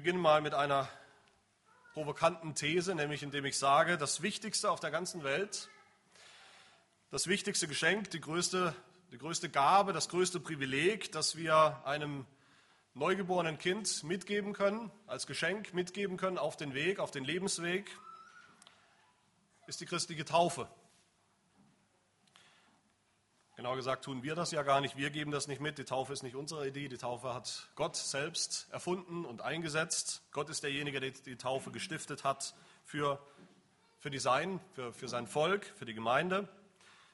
beginne mal mit einer provokanten These, nämlich indem ich sage, das Wichtigste auf der ganzen Welt, das wichtigste Geschenk, die größte, die größte Gabe, das größte Privileg, das wir einem neugeborenen Kind mitgeben können, als Geschenk mitgeben können auf den Weg, auf den Lebensweg, ist die christliche Taufe. Genau gesagt tun wir das ja gar nicht, wir geben das nicht mit, die Taufe ist nicht unsere Idee, die Taufe hat Gott selbst erfunden und eingesetzt. Gott ist derjenige, der die Taufe gestiftet hat für, für die Sein, für, für sein Volk, für die Gemeinde.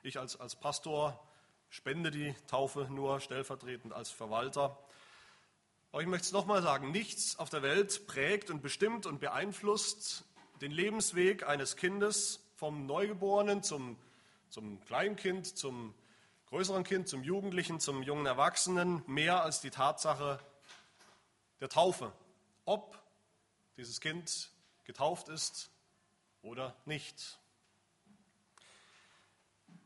Ich als, als Pastor spende die Taufe nur stellvertretend als Verwalter. Aber ich möchte es nochmal sagen, nichts auf der Welt prägt und bestimmt und beeinflusst den Lebensweg eines Kindes vom Neugeborenen zum, zum Kleinkind, zum größeren Kind, zum Jugendlichen, zum jungen Erwachsenen mehr als die Tatsache der Taufe. Ob dieses Kind getauft ist oder nicht.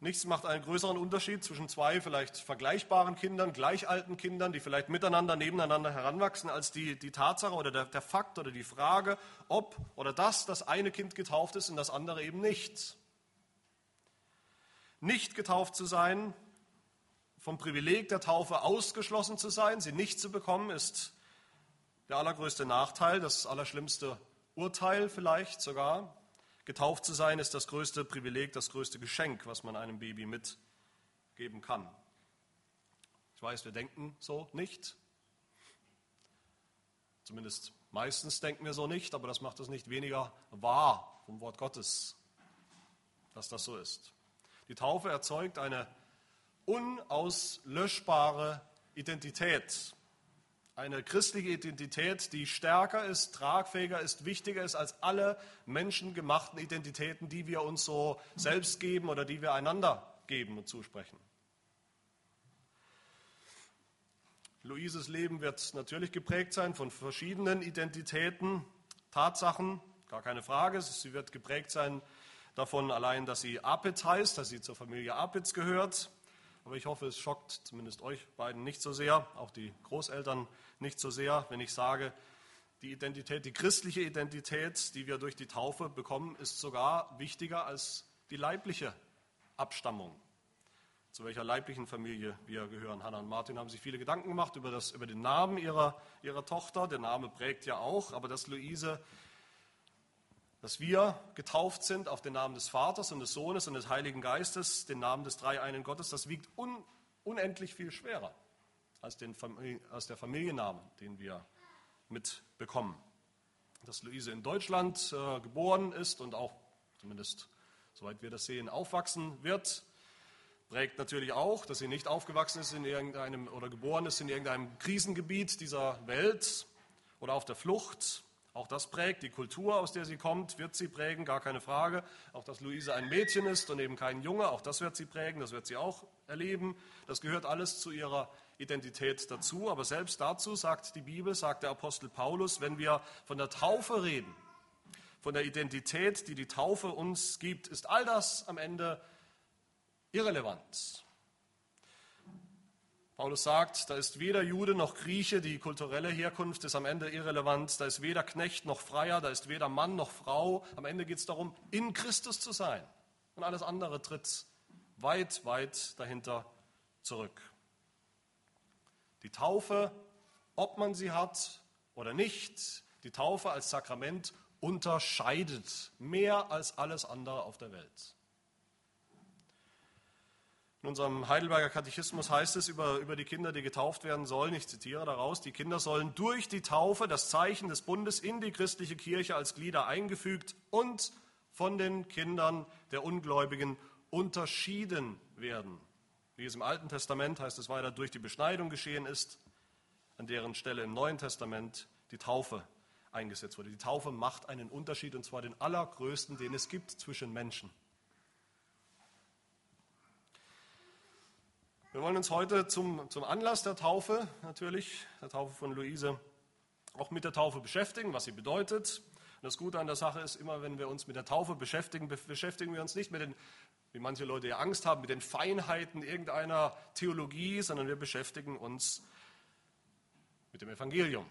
Nichts macht einen größeren Unterschied zwischen zwei vielleicht vergleichbaren Kindern, gleich alten Kindern, die vielleicht miteinander, nebeneinander heranwachsen, als die, die Tatsache oder der, der Fakt oder die Frage, ob oder dass das eine Kind getauft ist und das andere eben nicht. Nicht getauft zu sein vom Privileg der Taufe ausgeschlossen zu sein, sie nicht zu bekommen, ist der allergrößte Nachteil, das allerschlimmste Urteil vielleicht sogar. Getauft zu sein ist das größte Privileg, das größte Geschenk, was man einem Baby mitgeben kann. Ich weiß, wir denken so nicht. Zumindest meistens denken wir so nicht, aber das macht es nicht weniger wahr vom Wort Gottes, dass das so ist. Die Taufe erzeugt eine unauslöschbare Identität. Eine christliche Identität, die stärker ist, tragfähiger ist, wichtiger ist als alle menschengemachten Identitäten, die wir uns so selbst geben oder die wir einander geben und zusprechen. Luises Leben wird natürlich geprägt sein von verschiedenen Identitäten, Tatsachen, gar keine Frage. Sie wird geprägt sein davon allein, dass sie Apitz heißt, dass sie zur Familie Apitz gehört. Aber ich hoffe, es schockt zumindest euch beiden nicht so sehr, auch die Großeltern nicht so sehr, wenn ich sage, die Identität, die christliche Identität, die wir durch die Taufe bekommen, ist sogar wichtiger als die leibliche Abstammung. Zu welcher leiblichen Familie wir gehören. Hannah und Martin haben sich viele Gedanken gemacht über, das, über den Namen ihrer, ihrer Tochter. Der Name prägt ja auch, aber dass Luise dass wir getauft sind auf den Namen des Vaters und des Sohnes und des Heiligen Geistes, den Namen des dreieinen Gottes, das wiegt un, unendlich viel schwerer als, den, als der Familienname, den wir mitbekommen. Dass Luise in Deutschland äh, geboren ist und auch, zumindest soweit wir das sehen, aufwachsen wird, prägt natürlich auch, dass sie nicht aufgewachsen ist in irgendeinem oder geboren ist in irgendeinem Krisengebiet dieser Welt oder auf der Flucht, auch das prägt die Kultur, aus der sie kommt, wird sie prägen, gar keine Frage. Auch dass Luise ein Mädchen ist und eben kein Junge, auch das wird sie prägen, das wird sie auch erleben. Das gehört alles zu ihrer Identität dazu. Aber selbst dazu sagt die Bibel, sagt der Apostel Paulus, wenn wir von der Taufe reden, von der Identität, die die Taufe uns gibt, ist all das am Ende irrelevant. Paulus sagt, da ist weder Jude noch Grieche, die kulturelle Herkunft ist am Ende irrelevant, da ist weder Knecht noch Freier, da ist weder Mann noch Frau. Am Ende geht es darum, in Christus zu sein. Und alles andere tritt weit, weit dahinter zurück. Die Taufe, ob man sie hat oder nicht, die Taufe als Sakrament unterscheidet mehr als alles andere auf der Welt. In unserem Heidelberger Katechismus heißt es über, über die Kinder, die getauft werden sollen, ich zitiere daraus, die Kinder sollen durch die Taufe das Zeichen des Bundes in die christliche Kirche als Glieder eingefügt und von den Kindern der Ungläubigen unterschieden werden. Wie es im Alten Testament heißt es weiter, durch die Beschneidung geschehen ist, an deren Stelle im Neuen Testament die Taufe eingesetzt wurde. Die Taufe macht einen Unterschied, und zwar den allergrößten, den es gibt zwischen Menschen. Wir wollen uns heute zum, zum Anlass der Taufe, natürlich, der Taufe von Luise, auch mit der Taufe beschäftigen, was sie bedeutet. Und das Gute an der Sache ist, immer wenn wir uns mit der Taufe beschäftigen, beschäftigen wir uns nicht mit den, wie manche Leute ja Angst haben, mit den Feinheiten irgendeiner Theologie, sondern wir beschäftigen uns mit dem Evangelium,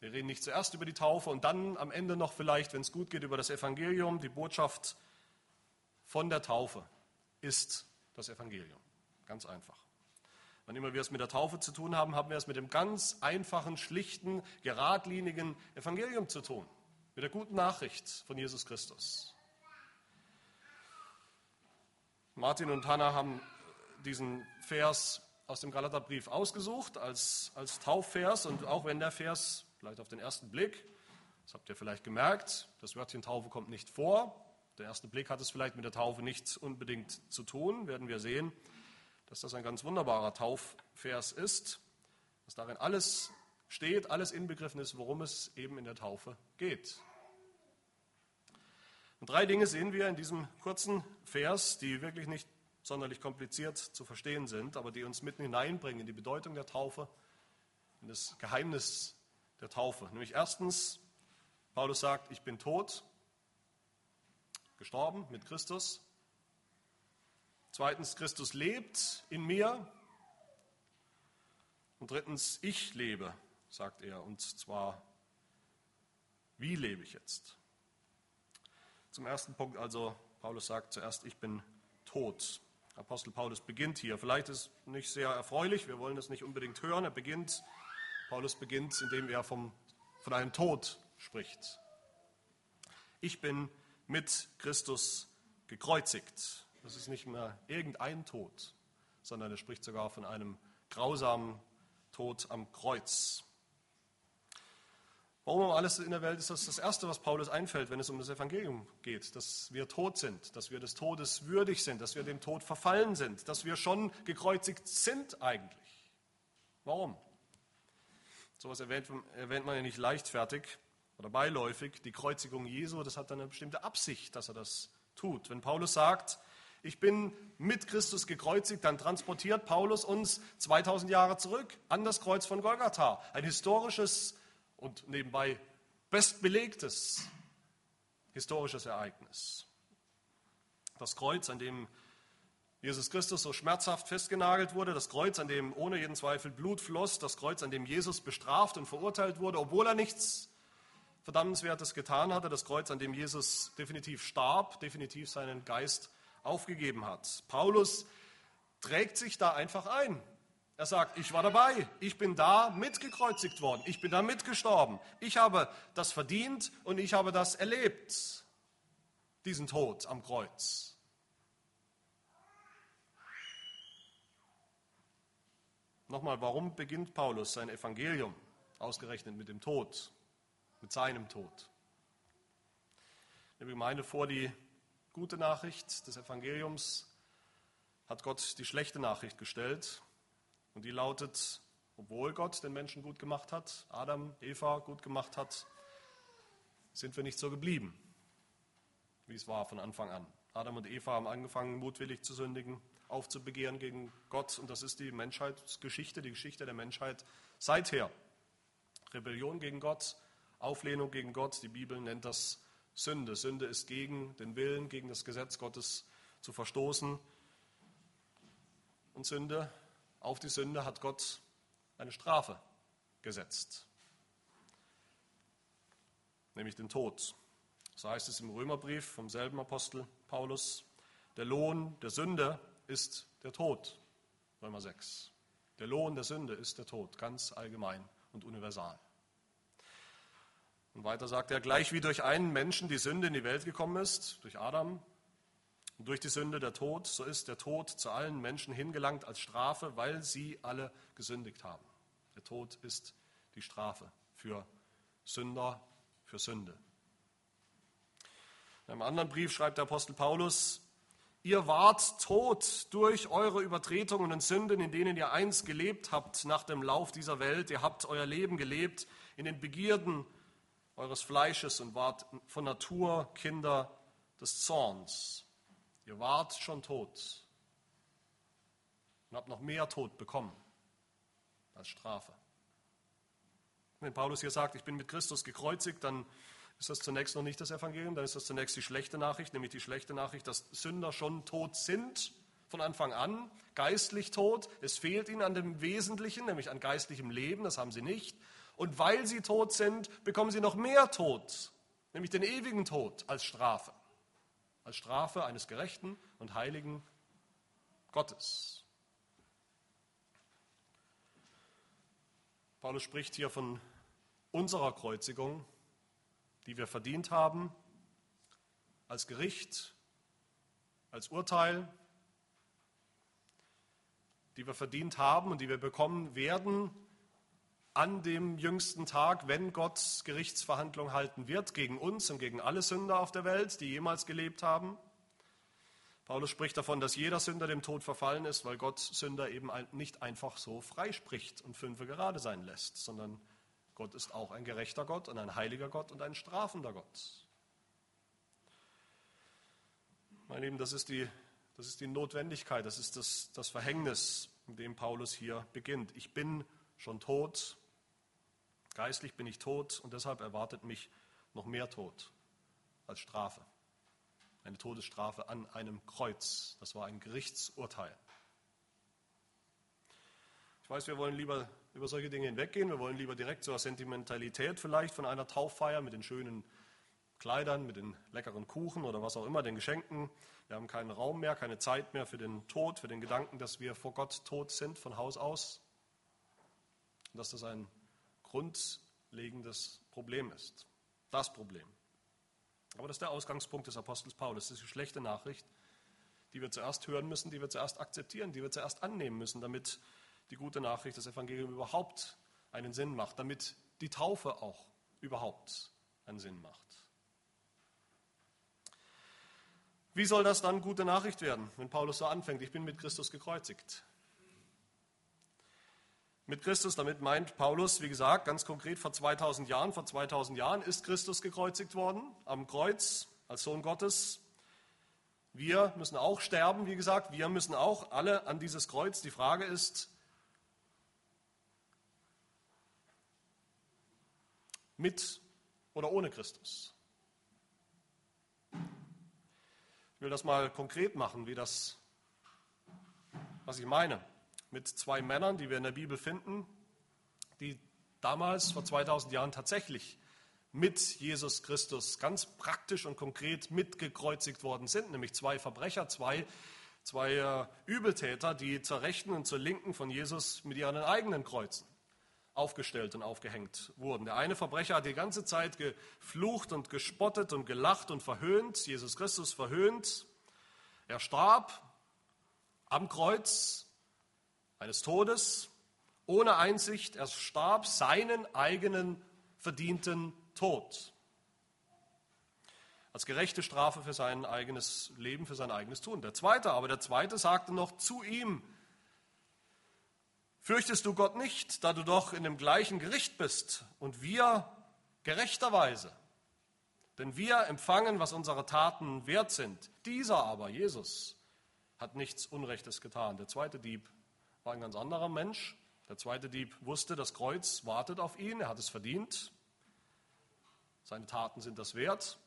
Wir reden nicht zuerst über die Taufe und dann am Ende noch vielleicht, wenn es gut geht, über das Evangelium. Die Botschaft von der Taufe ist das Evangelium. Ganz einfach. Wann immer wir es mit der Taufe zu tun haben, haben wir es mit dem ganz einfachen, schlichten, geradlinigen Evangelium zu tun. Mit der guten Nachricht von Jesus Christus. Martin und Hannah haben diesen Vers aus dem Galaterbrief ausgesucht als, als Taufvers. Und auch wenn der Vers vielleicht auf den ersten Blick, das habt ihr vielleicht gemerkt, das Wörtchen Taufe kommt nicht vor. Der erste Blick hat es vielleicht mit der Taufe nichts unbedingt zu tun, werden wir sehen, dass das ein ganz wunderbarer Taufvers ist, dass darin alles steht, alles inbegriffen ist, worum es eben in der Taufe geht. Und drei Dinge sehen wir in diesem kurzen Vers, die wirklich nicht sonderlich kompliziert zu verstehen sind, aber die uns mitten hineinbringen in die Bedeutung der Taufe, in das Geheimnis der Taufe. Nämlich erstens, Paulus sagt, ich bin tot, gestorben mit Christus. Zweitens, Christus lebt in mir. Und drittens, ich lebe, sagt er. Und zwar, wie lebe ich jetzt? Zum ersten Punkt also, Paulus sagt zuerst, ich bin tot. Apostel Paulus beginnt hier. Vielleicht ist nicht sehr erfreulich, wir wollen es nicht unbedingt hören. Er beginnt, Paulus beginnt, indem er vom, von einem Tod spricht. Ich bin mit Christus gekreuzigt. Das ist nicht mehr irgendein Tod, sondern er spricht sogar von einem grausamen Tod am Kreuz. Warum um alles in der Welt ist das das Erste, was Paulus einfällt, wenn es um das Evangelium geht, dass wir tot sind, dass wir des Todes würdig sind, dass wir dem Tod verfallen sind, dass wir schon gekreuzigt sind eigentlich. Warum? Sowas erwähnt, erwähnt man ja nicht leichtfertig oder beiläufig. Die Kreuzigung Jesu, das hat eine bestimmte Absicht, dass er das tut. Wenn Paulus sagt, ich bin mit Christus gekreuzigt, dann transportiert Paulus uns 2000 Jahre zurück an das Kreuz von Golgatha. Ein historisches und nebenbei bestbelegtes historisches Ereignis. Das Kreuz, an dem Jesus Christus so schmerzhaft festgenagelt wurde, das Kreuz, an dem ohne jeden Zweifel Blut floss, das Kreuz, an dem Jesus bestraft und verurteilt wurde, obwohl er nichts Verdammenswertes getan hatte, das Kreuz, an dem Jesus definitiv starb, definitiv seinen Geist aufgegeben hat. Paulus trägt sich da einfach ein. Er sagt, ich war dabei, ich bin da mitgekreuzigt worden, ich bin da mitgestorben, ich habe das verdient und ich habe das erlebt, diesen Tod am Kreuz. Nochmal, warum beginnt Paulus sein Evangelium ausgerechnet mit dem Tod, mit seinem Tod? Die Gemeinde vor die gute Nachricht des Evangeliums hat Gott die schlechte Nachricht gestellt und die lautet, obwohl Gott den Menschen gut gemacht hat, Adam, Eva gut gemacht hat, sind wir nicht so geblieben, wie es war von Anfang an. Adam und Eva haben angefangen, mutwillig zu sündigen, aufzubegehren gegen Gott. Und das ist die Menschheitsgeschichte, die Geschichte der Menschheit seither. Rebellion gegen Gott, Auflehnung gegen Gott, die Bibel nennt das Sünde. Sünde ist gegen den Willen, gegen das Gesetz Gottes zu verstoßen. Und Sünde auf die Sünde hat Gott eine Strafe gesetzt, nämlich den Tod. So heißt es im Römerbrief vom selben Apostel Paulus, der Lohn der Sünde ist der Tod. Römer 6. Der Lohn der Sünde ist der Tod, ganz allgemein und universal. Und weiter sagt er, gleich wie durch einen Menschen die Sünde in die Welt gekommen ist, durch Adam, und durch die Sünde der Tod, so ist der Tod zu allen Menschen hingelangt als Strafe, weil sie alle gesündigt haben. Der Tod ist die Strafe für Sünder, für Sünde. In einem anderen Brief schreibt der Apostel Paulus, ihr wart tot durch eure Übertretungen und Sünden, in denen ihr einst gelebt habt nach dem Lauf dieser Welt. Ihr habt euer Leben gelebt in den Begierden eures Fleisches und wart von Natur Kinder des Zorns. Ihr wart schon tot und habt noch mehr Tod bekommen als Strafe. Wenn Paulus hier sagt, ich bin mit Christus gekreuzigt, dann ist das zunächst noch nicht das Evangelium, dann ist das zunächst die schlechte Nachricht, nämlich die schlechte Nachricht, dass Sünder schon tot sind von Anfang an, geistlich tot. Es fehlt ihnen an dem Wesentlichen, nämlich an geistlichem Leben, das haben sie nicht. Und weil sie tot sind, bekommen sie noch mehr Tod, nämlich den ewigen Tod als Strafe. Als Strafe eines gerechten und heiligen Gottes. Paulus spricht hier von unserer Kreuzigung, die wir verdient haben, als Gericht, als Urteil, die wir verdient haben und die wir bekommen werden an dem jüngsten Tag, wenn Gott Gerichtsverhandlung halten wird gegen uns und gegen alle Sünder auf der Welt, die jemals gelebt haben. Paulus spricht davon, dass jeder Sünder dem Tod verfallen ist, weil Gott Sünder eben nicht einfach so freispricht und fünfe gerade sein lässt, sondern Gott ist auch ein gerechter Gott und ein heiliger Gott und ein strafender Gott. Meine Lieben, das ist die, das ist die Notwendigkeit, das ist das, das Verhängnis, in dem Paulus hier beginnt. Ich bin schon tot, geistlich bin ich tot und deshalb erwartet mich noch mehr Tod als Strafe. Eine Todesstrafe an einem Kreuz. Das war ein Gerichtsurteil. Ich weiß, wir wollen lieber über solche Dinge hinweggehen. Wir wollen lieber direkt zur Sentimentalität vielleicht von einer Tauffeier mit den schönen Kleidern, mit den leckeren Kuchen oder was auch immer, den Geschenken. Wir haben keinen Raum mehr, keine Zeit mehr für den Tod, für den Gedanken, dass wir vor Gott tot sind von Haus aus. Und dass das ein grundlegendes Problem ist. Das Problem. Aber das ist der Ausgangspunkt des Apostels Paulus. Das ist eine schlechte Nachricht, die wir zuerst hören müssen, die wir zuerst akzeptieren, die wir zuerst annehmen müssen, damit die gute Nachricht des Evangeliums überhaupt einen Sinn macht, damit die Taufe auch überhaupt einen Sinn macht. Wie soll das dann gute Nachricht werden, wenn Paulus so anfängt, ich bin mit Christus gekreuzigt? Mit Christus, damit meint Paulus, wie gesagt, ganz konkret vor 2000 Jahren, vor 2000 Jahren ist Christus gekreuzigt worden am Kreuz als Sohn Gottes. Wir müssen auch sterben, wie gesagt, wir müssen auch alle an dieses Kreuz. Die Frage ist, mit oder ohne Christus. Ich will das mal konkret machen, wie das, was ich meine, mit zwei Männern, die wir in der Bibel finden, die damals vor 2000 Jahren tatsächlich mit Jesus Christus ganz praktisch und konkret mitgekreuzigt worden sind, nämlich zwei Verbrecher, zwei, zwei äh, Übeltäter, die zur Rechten und zur Linken von Jesus mit ihren eigenen Kreuzen aufgestellt und aufgehängt wurden. Der eine Verbrecher hat die ganze Zeit geflucht und gespottet und gelacht und verhöhnt, Jesus Christus verhöhnt. Er starb am Kreuz eines Todes ohne Einsicht. Er starb seinen eigenen verdienten Tod. Als gerechte Strafe für sein eigenes Leben, für sein eigenes Tun. Der zweite aber, der zweite sagte noch zu ihm, Fürchtest du Gott nicht, da du doch in dem gleichen Gericht bist und wir gerechterweise? Denn wir empfangen, was unsere Taten wert sind. Dieser aber, Jesus, hat nichts Unrechtes getan. Der zweite Dieb war ein ganz anderer Mensch. Der zweite Dieb wusste, das Kreuz wartet auf ihn, er hat es verdient. Seine Taten sind das wert.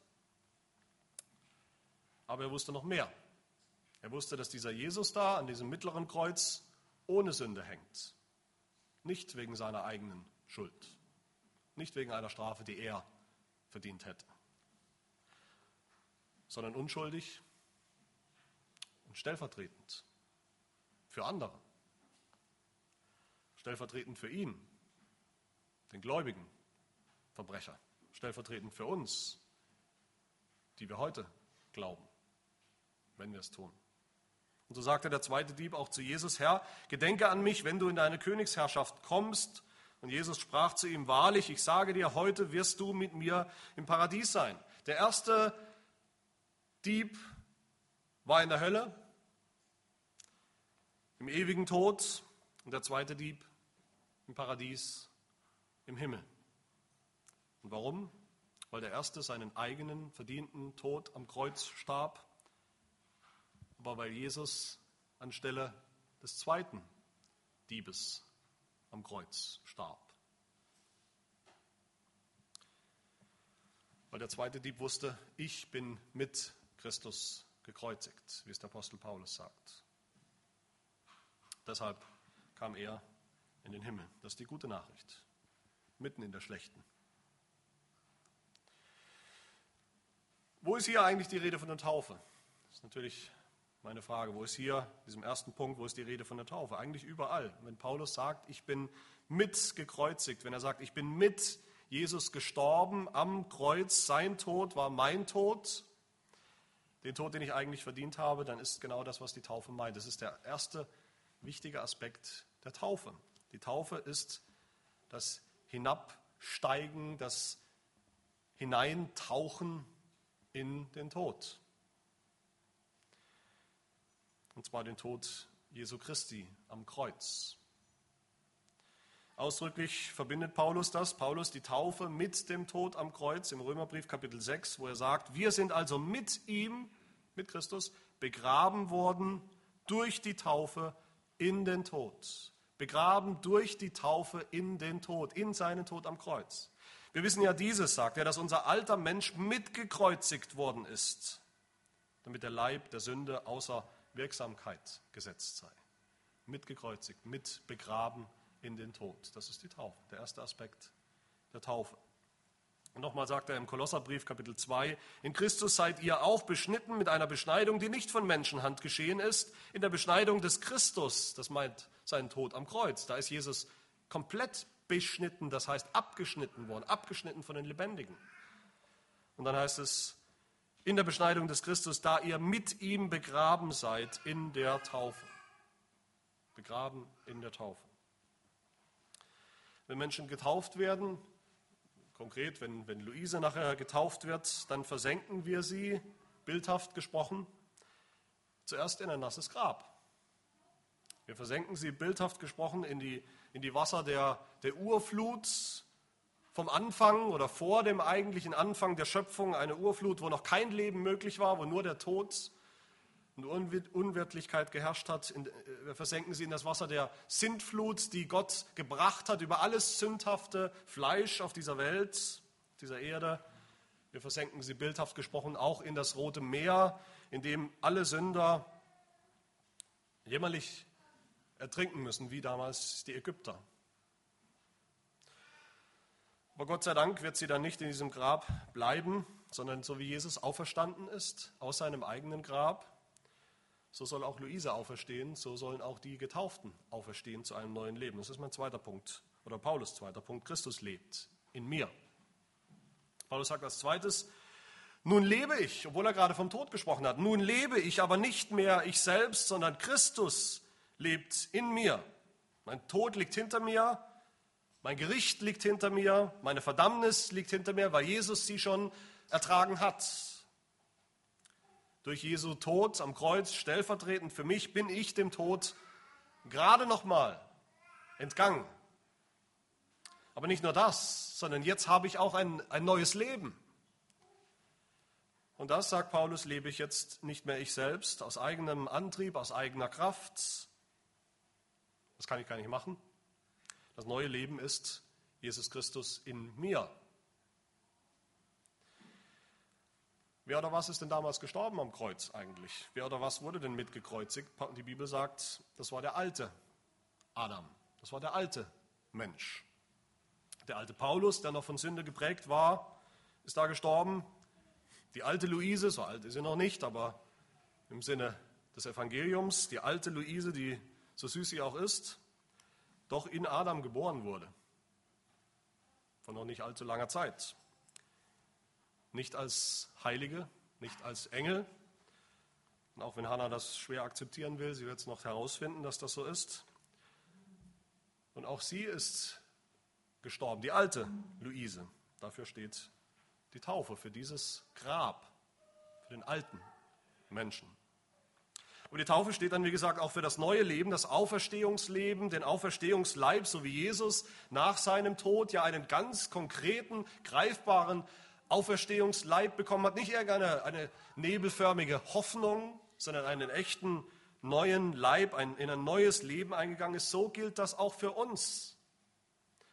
Aber er wusste noch mehr. Er wusste, dass dieser Jesus da an diesem mittleren Kreuz ohne Sünde hängt. Nicht wegen seiner eigenen Schuld. Nicht wegen einer Strafe, die er verdient hätte. Sondern unschuldig und stellvertretend für andere. Stellvertretend für ihn, den gläubigen Verbrecher. Stellvertretend für uns, die wir heute glauben, wenn wir es tun. Und so sagte der zweite Dieb auch zu Jesus, Herr, gedenke an mich, wenn du in deine Königsherrschaft kommst. Und Jesus sprach zu ihm, wahrlich, ich sage dir, heute wirst du mit mir im Paradies sein. Der erste Dieb war in der Hölle, im ewigen Tod, und der zweite Dieb im Paradies, im Himmel. Und warum? Weil der erste seinen eigenen verdienten Tod am Kreuz starb aber weil Jesus anstelle des zweiten Diebes am Kreuz starb. Weil der zweite Dieb wusste, ich bin mit Christus gekreuzigt, wie es der Apostel Paulus sagt. Deshalb kam er in den Himmel. Das ist die gute Nachricht. mitten in der schlechten. Wo ist hier eigentlich die Rede von der Taufe? Das ist natürlich meine Frage. Wo ist hier, diesem ersten Punkt, wo ist die Rede von der Taufe? Eigentlich überall. Wenn Paulus sagt, ich bin mit gekreuzigt, wenn er sagt, ich bin mit Jesus gestorben am Kreuz, sein Tod war mein Tod, den Tod, den ich eigentlich verdient habe, dann ist genau das, was die Taufe meint. Das ist der erste wichtige Aspekt der Taufe. Die Taufe ist das Hinabsteigen, das Hineintauchen in den Tod. Und zwar den Tod Jesu Christi am Kreuz. Ausdrücklich verbindet Paulus das, Paulus die Taufe mit dem Tod am Kreuz im Römerbrief Kapitel 6, wo er sagt, wir sind also mit ihm, mit Christus, begraben worden durch die Taufe in den Tod. Begraben durch die Taufe in den Tod, in seinen Tod am Kreuz. Wir wissen ja dieses, sagt er, dass unser alter Mensch mitgekreuzigt worden ist, damit der Leib der Sünde außer Wirksamkeit gesetzt sei. Mitgekreuzigt, mit begraben in den Tod. Das ist die Taufe, der erste Aspekt der Taufe. Nochmal sagt er im Kolosserbrief Kapitel 2, in Christus seid ihr auch beschnitten mit einer Beschneidung, die nicht von Menschenhand geschehen ist, in der Beschneidung des Christus, das meint seinen Tod am Kreuz. Da ist Jesus komplett beschnitten, das heißt abgeschnitten worden, abgeschnitten von den Lebendigen. Und dann heißt es, in der Beschneidung des Christus, da ihr mit ihm begraben seid in der Taufe. Begraben in der Taufe. Wenn Menschen getauft werden, konkret, wenn, wenn Luise nachher getauft wird, dann versenken wir sie, bildhaft gesprochen, zuerst in ein nasses Grab. Wir versenken sie, bildhaft gesprochen, in die, in die Wasser der, der Urflut vom Anfang oder vor dem eigentlichen Anfang der Schöpfung, eine Urflut, wo noch kein Leben möglich war, wo nur der Tod und Unwirtlichkeit geherrscht hat. Äh, wir versenken sie in das Wasser der Sintflut, die Gott gebracht hat über alles sündhafte Fleisch auf dieser Welt, dieser Erde. Wir versenken sie bildhaft gesprochen auch in das Rote Meer, in dem alle Sünder jämmerlich ertrinken müssen, wie damals die Ägypter. Aber Gott sei Dank wird sie dann nicht in diesem Grab bleiben, sondern so wie Jesus auferstanden ist aus seinem eigenen Grab, so soll auch Luise auferstehen, so sollen auch die Getauften auferstehen zu einem neuen Leben. Das ist mein zweiter Punkt, oder Paulus zweiter Punkt. Christus lebt in mir. Paulus sagt als zweites, nun lebe ich, obwohl er gerade vom Tod gesprochen hat, nun lebe ich aber nicht mehr ich selbst, sondern Christus lebt in mir. Mein Tod liegt hinter mir, mein Gericht liegt hinter mir, meine Verdammnis liegt hinter mir, weil Jesus sie schon ertragen hat. Durch Jesu Tod am Kreuz, stellvertretend für mich, bin ich dem Tod gerade noch mal entgangen. Aber nicht nur das, sondern jetzt habe ich auch ein, ein neues Leben. Und das, sagt Paulus, lebe ich jetzt nicht mehr ich selbst, aus eigenem Antrieb, aus eigener Kraft. Das kann ich gar nicht machen. Das neue Leben ist Jesus Christus in mir. Wer oder was ist denn damals gestorben am Kreuz eigentlich? Wer oder was wurde denn mitgekreuzigt? Die Bibel sagt, das war der alte Adam. Das war der alte Mensch. Der alte Paulus, der noch von Sünde geprägt war, ist da gestorben. Die alte Luise, so alt ist sie noch nicht, aber im Sinne des Evangeliums, die alte Luise, die so süß sie auch ist, doch in Adam geboren wurde. Von noch nicht allzu langer Zeit. Nicht als Heilige, nicht als Engel. Und auch wenn Hannah das schwer akzeptieren will, sie wird es noch herausfinden, dass das so ist. Und auch sie ist gestorben, die alte Luise. Dafür steht die Taufe, für dieses Grab, für den alten Menschen. Und die Taufe steht dann, wie gesagt, auch für das neue Leben, das Auferstehungsleben, den Auferstehungsleib, so wie Jesus nach seinem Tod ja einen ganz konkreten, greifbaren Auferstehungsleib bekommen hat, nicht irgendeine eine nebelförmige Hoffnung, sondern einen echten neuen Leib, ein, in ein neues Leben eingegangen ist. So gilt das auch für uns.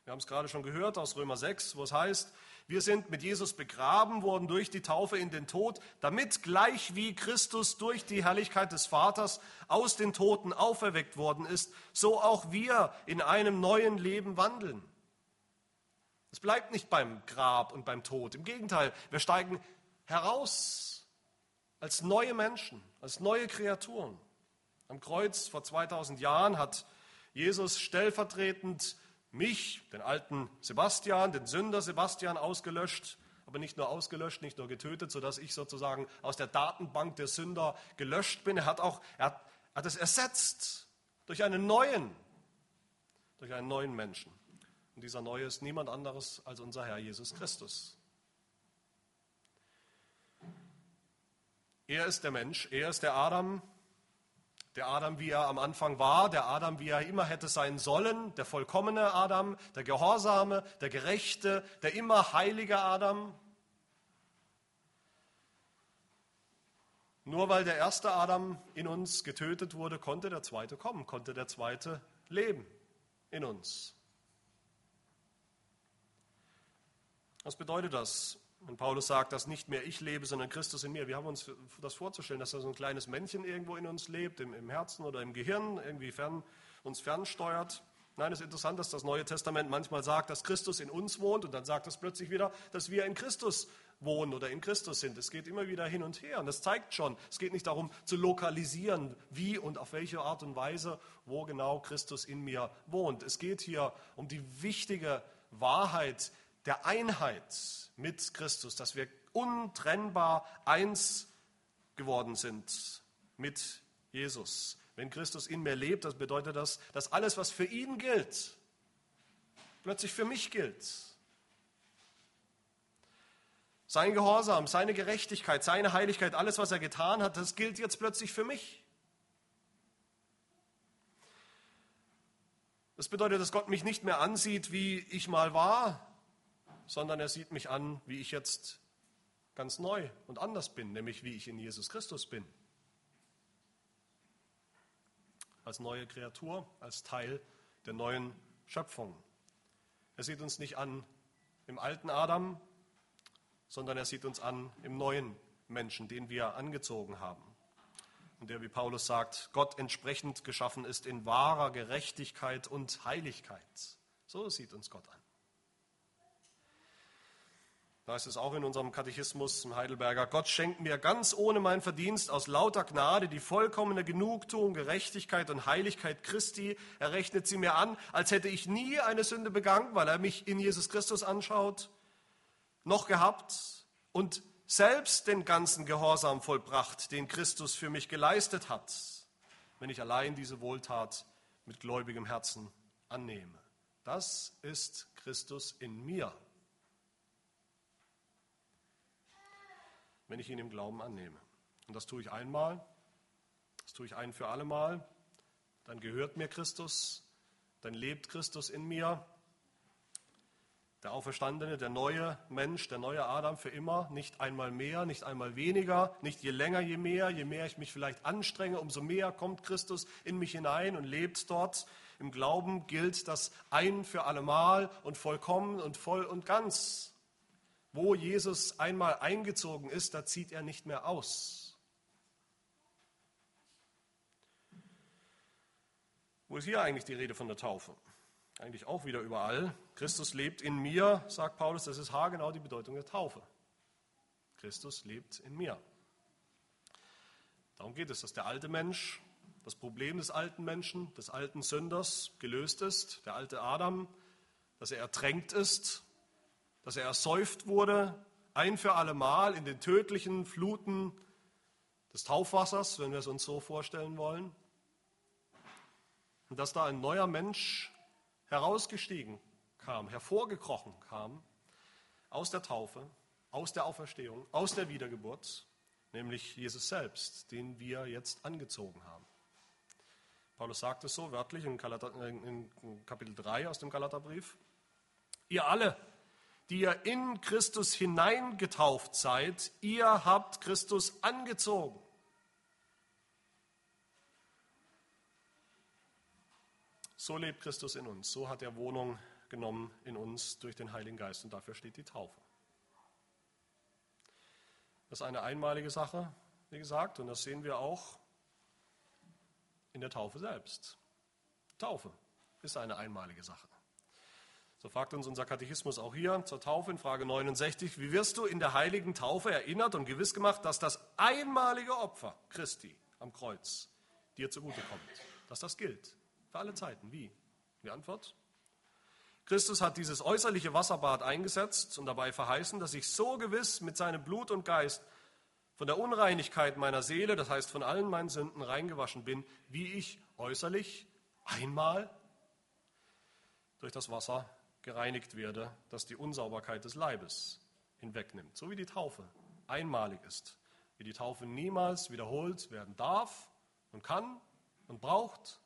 Wir haben es gerade schon gehört aus Römer 6, wo es heißt, wir sind mit Jesus begraben worden durch die Taufe in den Tod, damit gleich wie Christus durch die Herrlichkeit des Vaters aus den Toten auferweckt worden ist, so auch wir in einem neuen Leben wandeln. Es bleibt nicht beim Grab und beim Tod. Im Gegenteil, wir steigen heraus als neue Menschen, als neue Kreaturen. Am Kreuz vor 2000 Jahren hat Jesus stellvertretend mich, den alten Sebastian, den Sünder Sebastian ausgelöscht, aber nicht nur ausgelöscht, nicht nur getötet, sodass ich sozusagen aus der Datenbank der Sünder gelöscht bin. Er hat auch, er hat, hat es ersetzt durch einen neuen, durch einen neuen Menschen. Und dieser neue ist niemand anderes als unser Herr Jesus Christus. Er ist der Mensch, er ist der Adam, der Adam, wie er am Anfang war, der Adam, wie er immer hätte sein sollen, der vollkommene Adam, der gehorsame, der gerechte, der immer heilige Adam. Nur weil der erste Adam in uns getötet wurde, konnte der zweite kommen, konnte der zweite leben in uns. Was bedeutet das? Wenn Paulus sagt, dass nicht mehr ich lebe, sondern Christus in mir. Wir haben uns das vorzustellen, dass da so ein kleines Männchen irgendwo in uns lebt, im, im Herzen oder im Gehirn, irgendwie fern, uns fernsteuert. Nein, es ist interessant, dass das Neue Testament manchmal sagt, dass Christus in uns wohnt und dann sagt es plötzlich wieder, dass wir in Christus wohnen oder in Christus sind. Es geht immer wieder hin und her und das zeigt schon, es geht nicht darum zu lokalisieren, wie und auf welche Art und Weise, wo genau Christus in mir wohnt. Es geht hier um die wichtige Wahrheit, der Einheit mit Christus, dass wir untrennbar eins geworden sind mit Jesus. Wenn Christus in mir lebt, das bedeutet das, dass alles, was für ihn gilt, plötzlich für mich gilt. Sein Gehorsam, seine Gerechtigkeit, seine Heiligkeit, alles, was er getan hat, das gilt jetzt plötzlich für mich. Das bedeutet, dass Gott mich nicht mehr ansieht, wie ich mal war, sondern er sieht mich an, wie ich jetzt ganz neu und anders bin, nämlich wie ich in Jesus Christus bin. Als neue Kreatur, als Teil der neuen Schöpfung. Er sieht uns nicht an im alten Adam, sondern er sieht uns an im neuen Menschen, den wir angezogen haben. Und der, wie Paulus sagt, Gott entsprechend geschaffen ist in wahrer Gerechtigkeit und Heiligkeit. So sieht uns Gott an. Da ist es auch in unserem Katechismus im Heidelberger, Gott schenkt mir ganz ohne mein Verdienst aus lauter Gnade die vollkommene Genugtuung, Gerechtigkeit und Heiligkeit Christi. Er rechnet sie mir an, als hätte ich nie eine Sünde begangen, weil er mich in Jesus Christus anschaut, noch gehabt und selbst den ganzen Gehorsam vollbracht, den Christus für mich geleistet hat, wenn ich allein diese Wohltat mit gläubigem Herzen annehme. Das ist Christus in mir. Wenn ich ihn im Glauben annehme. Und das tue ich einmal, das tue ich ein für alle Mal. Dann gehört mir Christus, dann lebt Christus in mir. Der Auferstandene, der neue Mensch, der neue Adam für immer, nicht einmal mehr, nicht einmal weniger, nicht je länger, je mehr, je mehr ich mich vielleicht anstrenge, umso mehr kommt Christus in mich hinein und lebt dort. Im Glauben gilt das ein für allemal und vollkommen und voll und ganz. Wo Jesus einmal eingezogen ist, da zieht er nicht mehr aus. Wo ist hier eigentlich die Rede von der Taufe? Eigentlich auch wieder überall. Christus lebt in mir, sagt Paulus, das ist haargenau die Bedeutung der Taufe. Christus lebt in mir. Darum geht es, dass der alte Mensch, das Problem des alten Menschen, des alten Sünders gelöst ist, der alte Adam, dass er ertränkt ist dass er ersäuft wurde, ein für alle Mal in den tödlichen Fluten des Taufwassers, wenn wir es uns so vorstellen wollen. Und dass da ein neuer Mensch herausgestiegen kam, hervorgekrochen kam aus der Taufe, aus der Auferstehung, aus der Wiedergeburt, nämlich Jesus selbst, den wir jetzt angezogen haben. Paulus sagt es so wörtlich in, Kapitel 3 aus dem Galaterbrief. Ihr alle, die ihr in Christus hineingetauft seid, ihr habt Christus angezogen. So lebt Christus in uns, so hat er Wohnung genommen in uns durch den Heiligen Geist und dafür steht die Taufe. Das ist eine einmalige Sache, wie gesagt, und das sehen wir auch in der Taufe selbst. Taufe ist eine einmalige Sache. So fragt uns unser Katechismus auch hier zur Taufe in Frage 69, wie wirst du in der heiligen Taufe erinnert und gewiss gemacht, dass das einmalige Opfer Christi am Kreuz dir zugutekommt, dass das gilt für alle Zeiten. Wie? Die Antwort? Christus hat dieses äußerliche Wasserbad eingesetzt und dabei verheißen, dass ich so gewiss mit seinem Blut und Geist von der Unreinigkeit meiner Seele, das heißt von allen meinen Sünden reingewaschen bin, wie ich äußerlich einmal durch das Wasser gereinigt werde, das die Unsauberkeit des Leibes hinwegnimmt. So wie die Taufe einmalig ist, wie die Taufe niemals wiederholt werden darf und kann und braucht,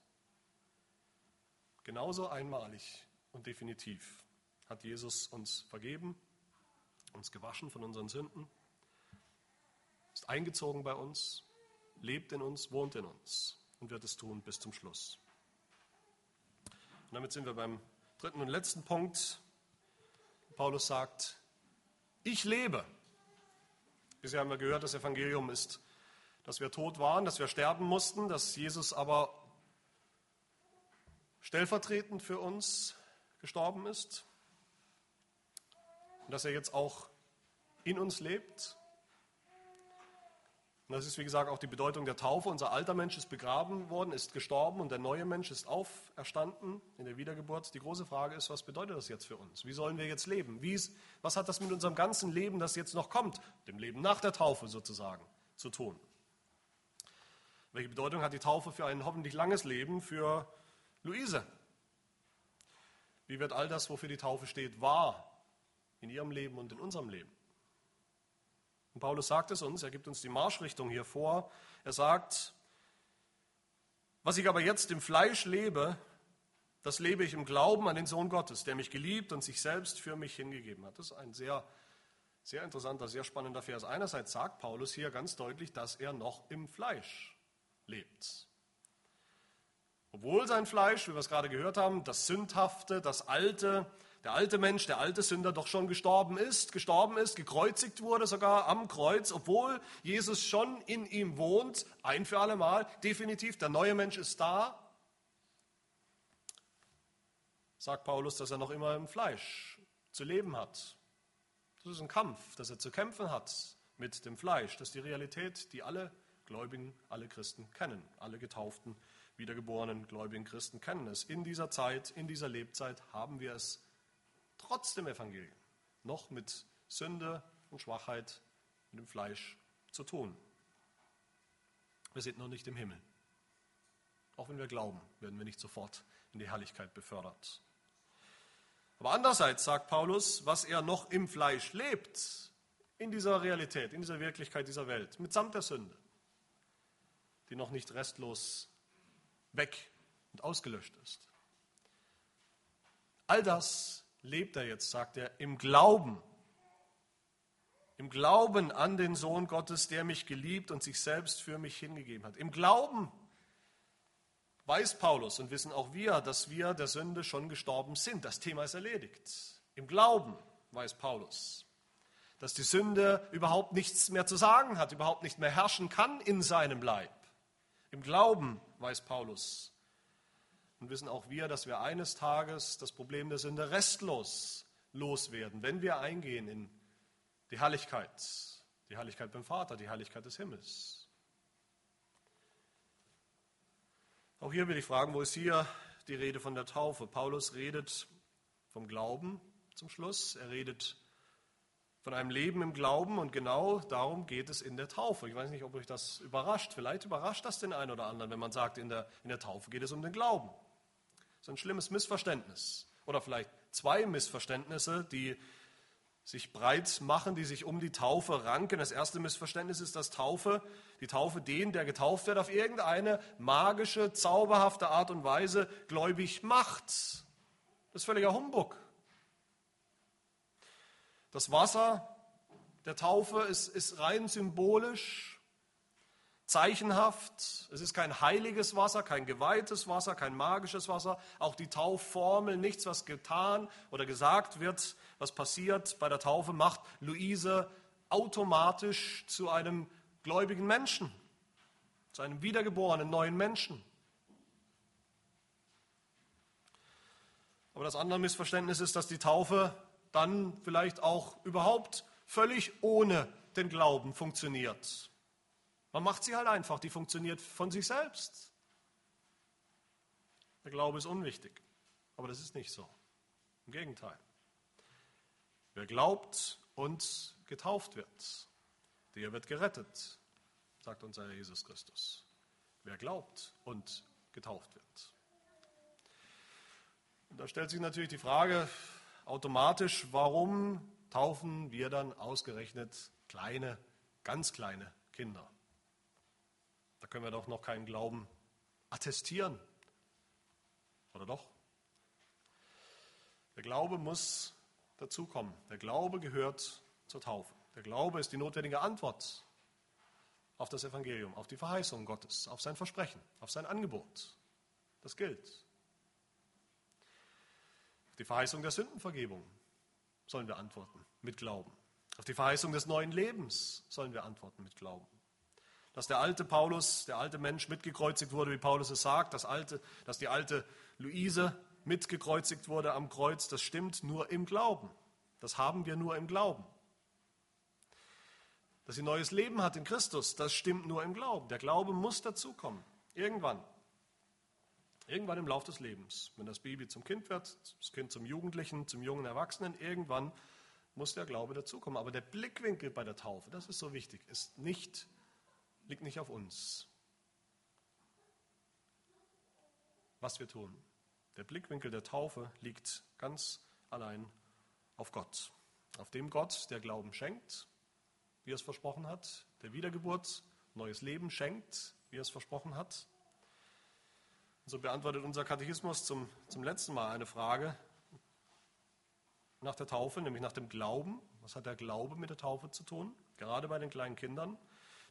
genauso einmalig und definitiv hat Jesus uns vergeben, uns gewaschen von unseren Sünden, ist eingezogen bei uns, lebt in uns, wohnt in uns und wird es tun bis zum Schluss. Und damit sind wir beim dritten und letzten Punkt. Paulus sagt, ich lebe. Bisher haben wir gehört, das Evangelium ist, dass wir tot waren, dass wir sterben mussten, dass Jesus aber stellvertretend für uns gestorben ist und dass er jetzt auch in uns lebt und das ist, wie gesagt, auch die Bedeutung der Taufe. Unser alter Mensch ist begraben worden, ist gestorben und der neue Mensch ist auferstanden in der Wiedergeburt. Die große Frage ist, was bedeutet das jetzt für uns? Wie sollen wir jetzt leben? Ist, was hat das mit unserem ganzen Leben, das jetzt noch kommt, dem Leben nach der Taufe sozusagen, zu tun? Welche Bedeutung hat die Taufe für ein hoffentlich langes Leben für Luise? Wie wird all das, wofür die Taufe steht, wahr in ihrem Leben und in unserem Leben? Und Paulus sagt es uns, er gibt uns die Marschrichtung hier vor. Er sagt, was ich aber jetzt im Fleisch lebe, das lebe ich im Glauben an den Sohn Gottes, der mich geliebt und sich selbst für mich hingegeben hat. Das ist ein sehr, sehr interessanter, sehr spannender Vers. Einerseits sagt Paulus hier ganz deutlich, dass er noch im Fleisch lebt. Obwohl sein Fleisch, wie wir es gerade gehört haben, das Sündhafte, das Alte, der alte Mensch, der alte Sünder doch schon gestorben ist, gestorben ist, gekreuzigt wurde sogar am Kreuz, obwohl Jesus schon in ihm wohnt, ein für alle Mal, definitiv, der neue Mensch ist da, sagt Paulus, dass er noch immer im Fleisch zu leben hat. Das ist ein Kampf, dass er zu kämpfen hat mit dem Fleisch. Das ist die Realität, die alle Gläubigen, alle Christen kennen, alle getauften, wiedergeborenen gläubigen Christen kennen es. In dieser Zeit, in dieser Lebzeit haben wir es trotz dem Evangelium noch mit Sünde und Schwachheit mit dem Fleisch zu tun. Wir sind noch nicht im Himmel. Auch wenn wir glauben, werden wir nicht sofort in die Herrlichkeit befördert. Aber andererseits sagt Paulus, was er noch im Fleisch lebt, in dieser Realität, in dieser Wirklichkeit dieser Welt, mitsamt der Sünde, die noch nicht restlos weg und ausgelöscht ist. All das lebt er jetzt, sagt er, im Glauben. Im Glauben an den Sohn Gottes, der mich geliebt und sich selbst für mich hingegeben hat. Im Glauben weiß Paulus und wissen auch wir, dass wir der Sünde schon gestorben sind. Das Thema ist erledigt. Im Glauben weiß Paulus, dass die Sünde überhaupt nichts mehr zu sagen hat, überhaupt nicht mehr herrschen kann in seinem Leib. Im Glauben weiß Paulus, und wissen auch wir, dass wir eines Tages das Problem der Sünde restlos loswerden, wenn wir eingehen in die Herrlichkeit, die Herrlichkeit beim Vater, die Herrlichkeit des Himmels. Auch hier will ich fragen, wo ist hier die Rede von der Taufe? Paulus redet vom Glauben zum Schluss. Er redet von einem Leben im Glauben und genau darum geht es in der Taufe. Ich weiß nicht, ob euch das überrascht. Vielleicht überrascht das den einen oder anderen, wenn man sagt, in der, in der Taufe geht es um den Glauben. Ist ein schlimmes Missverständnis. Oder vielleicht zwei Missverständnisse, die sich breit machen, die sich um die Taufe ranken. Das erste Missverständnis ist, dass Taufe, die Taufe den, der getauft wird, auf irgendeine magische, zauberhafte Art und Weise gläubig macht. Das ist völliger Humbug. Das Wasser der Taufe ist, ist rein symbolisch zeichenhaft. Es ist kein heiliges Wasser, kein geweihtes Wasser, kein magisches Wasser. Auch die Taufformel, nichts, was getan oder gesagt wird, was passiert bei der Taufe, macht Luise automatisch zu einem gläubigen Menschen, zu einem wiedergeborenen neuen Menschen. Aber das andere Missverständnis ist, dass die Taufe dann vielleicht auch überhaupt völlig ohne den Glauben funktioniert. Man macht sie halt einfach, die funktioniert von sich selbst. Der Glaube ist unwichtig, aber das ist nicht so. Im Gegenteil. Wer glaubt und getauft wird, der wird gerettet, sagt unser Herr Jesus Christus. Wer glaubt und getauft wird. Und da stellt sich natürlich die Frage automatisch, warum taufen wir dann ausgerechnet kleine, ganz kleine Kinder? Können wir doch noch keinen Glauben attestieren. Oder doch? Der Glaube muss dazukommen. Der Glaube gehört zur Taufe. Der Glaube ist die notwendige Antwort auf das Evangelium, auf die Verheißung Gottes, auf sein Versprechen, auf sein Angebot. Das gilt. Auf die Verheißung der Sündenvergebung sollen wir antworten mit Glauben. Auf die Verheißung des neuen Lebens sollen wir antworten mit Glauben. Dass der alte Paulus, der alte Mensch mitgekreuzigt wurde, wie Paulus es sagt, das alte, dass die alte Luise mitgekreuzigt wurde am Kreuz, das stimmt nur im Glauben. Das haben wir nur im Glauben. Dass sie neues Leben hat in Christus, das stimmt nur im Glauben. Der Glaube muss dazukommen. Irgendwann. Irgendwann im Lauf des Lebens. Wenn das Baby zum Kind wird, das Kind zum Jugendlichen, zum jungen Erwachsenen, irgendwann muss der Glaube dazukommen. Aber der Blickwinkel bei der Taufe, das ist so wichtig, ist nicht, liegt nicht auf uns. Was wir tun. Der Blickwinkel der Taufe liegt ganz allein auf Gott. Auf dem Gott, der Glauben schenkt, wie er es versprochen hat, der Wiedergeburt, neues Leben schenkt, wie er es versprochen hat. Und so beantwortet unser Katechismus zum, zum letzten Mal eine Frage nach der Taufe, nämlich nach dem Glauben. Was hat der Glaube mit der Taufe zu tun? Gerade bei den kleinen Kindern.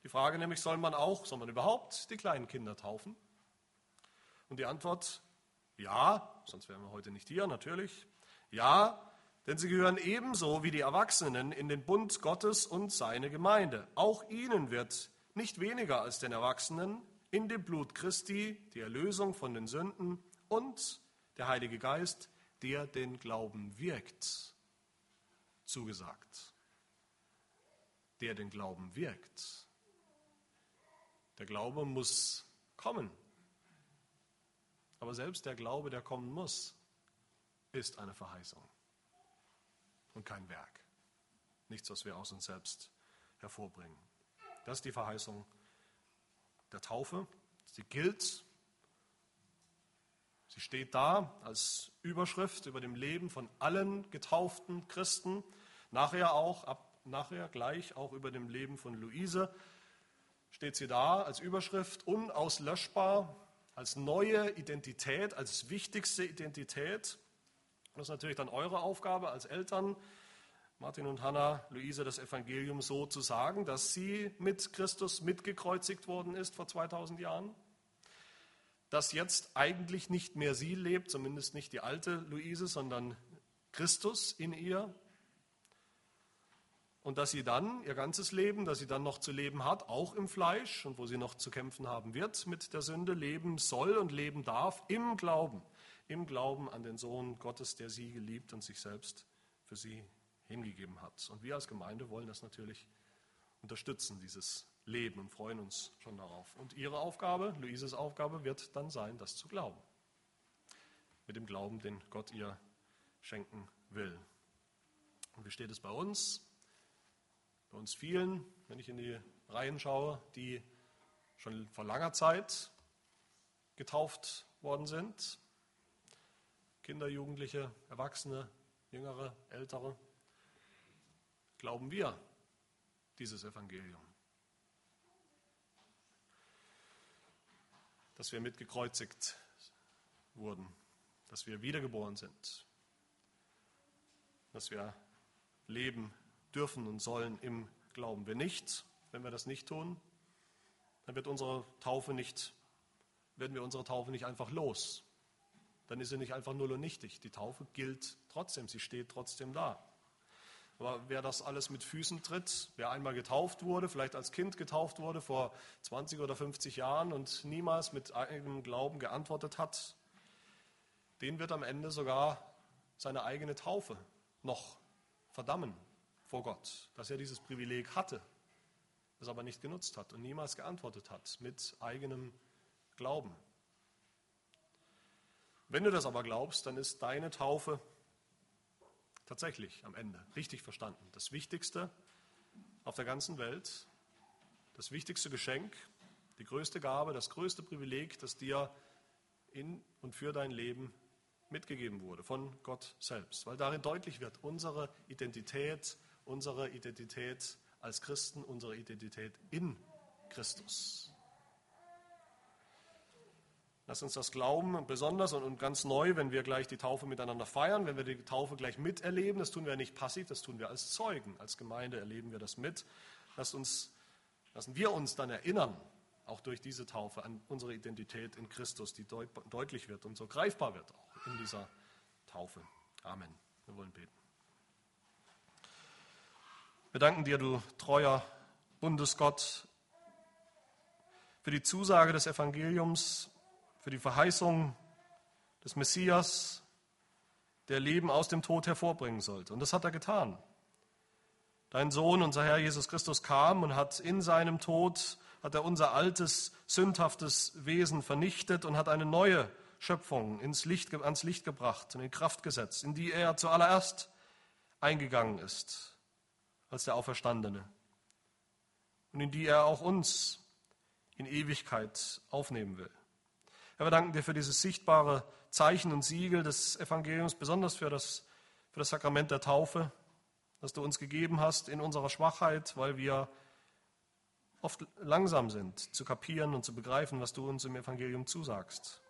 Die Frage nämlich, soll man auch, soll man überhaupt die kleinen Kinder taufen? Und die Antwort ja, sonst wären wir heute nicht hier, natürlich. Ja, denn sie gehören ebenso wie die Erwachsenen in den Bund Gottes und seine Gemeinde. Auch ihnen wird nicht weniger als den Erwachsenen in dem Blut Christi die Erlösung von den Sünden und der Heilige Geist, der den Glauben wirkt, zugesagt. Der den Glauben wirkt. Der Glaube muss kommen. Aber selbst der Glaube, der kommen muss, ist eine Verheißung und kein Werk. Nichts, was wir aus uns selbst hervorbringen. Das ist die Verheißung der Taufe. Sie gilt. Sie steht da als Überschrift über dem Leben von allen getauften Christen. Nachher auch, ab, nachher gleich auch über dem Leben von Luise steht sie da als Überschrift unauslöschbar als neue Identität, als wichtigste Identität. Das ist natürlich dann eure Aufgabe als Eltern, Martin und Hannah, Luise, das Evangelium so zu sagen, dass sie mit Christus mitgekreuzigt worden ist vor 2000 Jahren. Dass jetzt eigentlich nicht mehr sie lebt, zumindest nicht die alte Luise, sondern Christus in ihr, und dass sie dann ihr ganzes Leben, das sie dann noch zu leben hat, auch im Fleisch und wo sie noch zu kämpfen haben wird mit der Sünde, leben soll und leben darf im Glauben, im Glauben an den Sohn Gottes, der sie geliebt und sich selbst für sie hingegeben hat. Und wir als Gemeinde wollen das natürlich unterstützen, dieses Leben und freuen uns schon darauf. Und ihre Aufgabe, Luises Aufgabe, wird dann sein, das zu glauben. Mit dem Glauben, den Gott ihr schenken will. Und wie steht es bei uns? Bei uns vielen, wenn ich in die Reihen schaue, die schon vor langer Zeit getauft worden sind. Kinder, Jugendliche, Erwachsene, Jüngere, Ältere. Glauben wir dieses Evangelium? Dass wir mitgekreuzigt wurden, dass wir wiedergeboren sind, dass wir leben dürfen und sollen im Glauben. Wenn nicht, wenn wir das nicht tun, dann wird unsere Taufe nicht, werden wir unsere Taufe nicht einfach los. Dann ist sie nicht einfach null und nichtig. Die Taufe gilt trotzdem, sie steht trotzdem da. Aber wer das alles mit Füßen tritt, wer einmal getauft wurde, vielleicht als Kind getauft wurde vor 20 oder 50 Jahren und niemals mit eigenem Glauben geantwortet hat, den wird am Ende sogar seine eigene Taufe noch verdammen vor Gott, dass er dieses Privileg hatte, es aber nicht genutzt hat und niemals geantwortet hat mit eigenem Glauben. Wenn du das aber glaubst, dann ist deine Taufe tatsächlich am Ende richtig verstanden. Das Wichtigste auf der ganzen Welt, das wichtigste Geschenk, die größte Gabe, das größte Privileg, das dir in und für dein Leben mitgegeben wurde von Gott selbst, weil darin deutlich wird, unsere Identität, unsere Identität als Christen, unsere Identität in Christus. Lass uns das glauben, besonders und ganz neu, wenn wir gleich die Taufe miteinander feiern, wenn wir die Taufe gleich miterleben. Das tun wir nicht passiv, das tun wir als Zeugen. Als Gemeinde erleben wir das mit. Lass uns, lassen wir uns dann erinnern, auch durch diese Taufe, an unsere Identität in Christus, die deut deutlich wird und so greifbar wird auch in dieser Taufe. Amen. Wir wollen beten. Wir danken dir, du treuer Bundesgott, für die Zusage des Evangeliums, für die Verheißung des Messias, der Leben aus dem Tod hervorbringen sollte. Und das hat er getan. Dein Sohn, unser Herr Jesus Christus, kam und hat in seinem Tod, hat er unser altes, sündhaftes Wesen vernichtet und hat eine neue Schöpfung ins Licht, ans Licht gebracht und in Kraft gesetzt, in die er zuallererst eingegangen ist als der Auferstandene und in die er auch uns in Ewigkeit aufnehmen will. Herr, wir danken dir für dieses sichtbare Zeichen und Siegel des Evangeliums, besonders für das, für das Sakrament der Taufe, das du uns gegeben hast in unserer Schwachheit, weil wir oft langsam sind zu kapieren und zu begreifen, was du uns im Evangelium zusagst.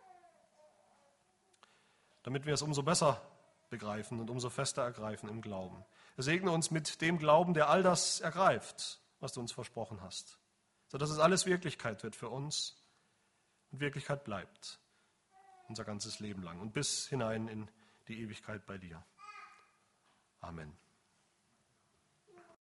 Damit wir es umso besser begreifen und umso fester ergreifen im Glauben. Segne uns mit dem Glauben, der all das ergreift, was du uns versprochen hast, sodass es alles Wirklichkeit wird für uns und Wirklichkeit bleibt. Unser ganzes Leben lang und bis hinein in die Ewigkeit bei dir. Amen.